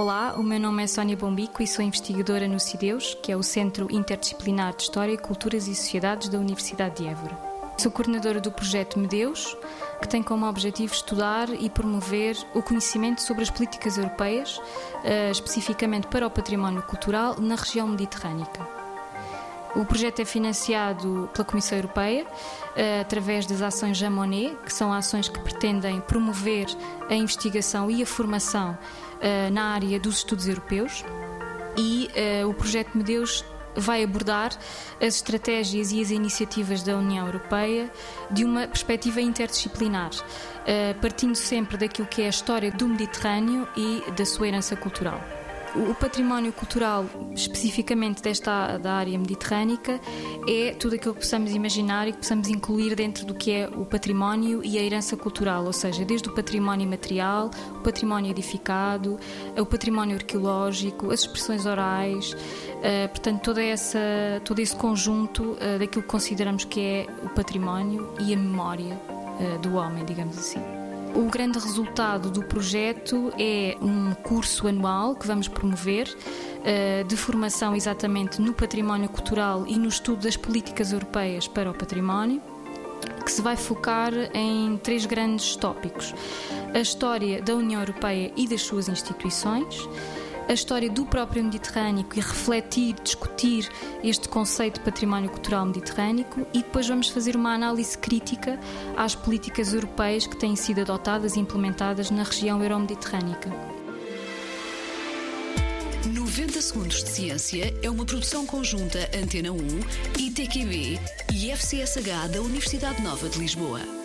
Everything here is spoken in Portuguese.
Olá, o meu nome é Sónia Bombico e sou investigadora no CIDEUS, que é o Centro Interdisciplinar de História, Culturas e Sociedades da Universidade de Évora. Sou coordenadora do projeto Medeus, que tem como objetivo estudar e promover o conhecimento sobre as políticas europeias, eh, especificamente para o património cultural na região mediterrânica. O projeto é financiado pela Comissão Europeia uh, através das ações Jamonet, que são ações que pretendem promover a investigação e a formação uh, na área dos estudos europeus. E uh, o projeto Medeus vai abordar as estratégias e as iniciativas da União Europeia de uma perspectiva interdisciplinar, partindo sempre daquilo que é a história do Mediterrâneo e da sua herança cultural. O património cultural, especificamente desta da área mediterrânica, é tudo aquilo que possamos imaginar e que possamos incluir dentro do que é o património e a herança cultural, ou seja, desde o património material, o património edificado, o património arqueológico, as expressões orais, uh, portanto, toda essa, todo esse conjunto uh, daquilo que consideramos que é o património e a memória do homem, digamos assim. O grande resultado do projeto é um curso anual que vamos promover eh, de formação exatamente no património cultural e no estudo das políticas europeias para o património que se vai focar em três grandes tópicos: a história da União Europeia e das suas instituições, a história do próprio Mediterrâneo e refletir, discutir este conceito de património cultural mediterrâneo e depois vamos fazer uma análise crítica às políticas europeias que têm sido adotadas e implementadas na região euromediterrânica. 90 Segundos de Ciência é uma produção conjunta Antena 1, ITQB e FCSH da Universidade Nova de Lisboa.